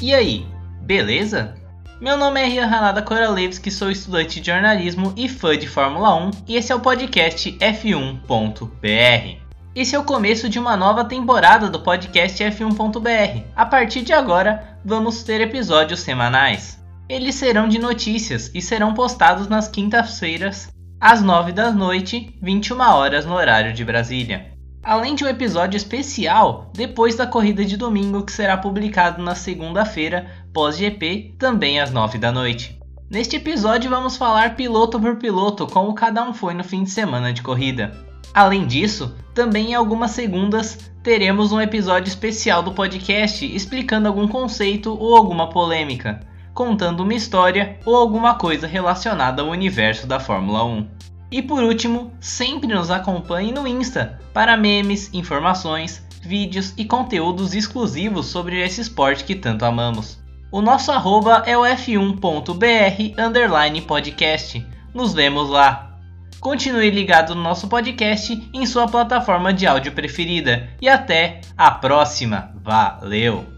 E aí, beleza? Meu nome é Rian Hanada Koralevski, sou estudante de jornalismo e fã de Fórmula 1 e esse é o podcast F1.br. Esse é o começo de uma nova temporada do podcast F1.br. A partir de agora, vamos ter episódios semanais. Eles serão de notícias e serão postados nas quintas-feiras, às 9 da noite, 21 horas no horário de Brasília além de um episódio especial depois da corrida de domingo que será publicado na segunda-feira, pós-GP, também às 9 da noite. Neste episódio vamos falar piloto por piloto como cada um foi no fim de semana de corrida. Além disso, também em algumas segundas teremos um episódio especial do podcast explicando algum conceito ou alguma polêmica, contando uma história ou alguma coisa relacionada ao universo da Fórmula 1. E por último, sempre nos acompanhe no Insta para memes, informações, vídeos e conteúdos exclusivos sobre esse esporte que tanto amamos. O nosso arroba é o f1.br underline podcast. Nos vemos lá. Continue ligado no nosso podcast em sua plataforma de áudio preferida. E até a próxima. Valeu!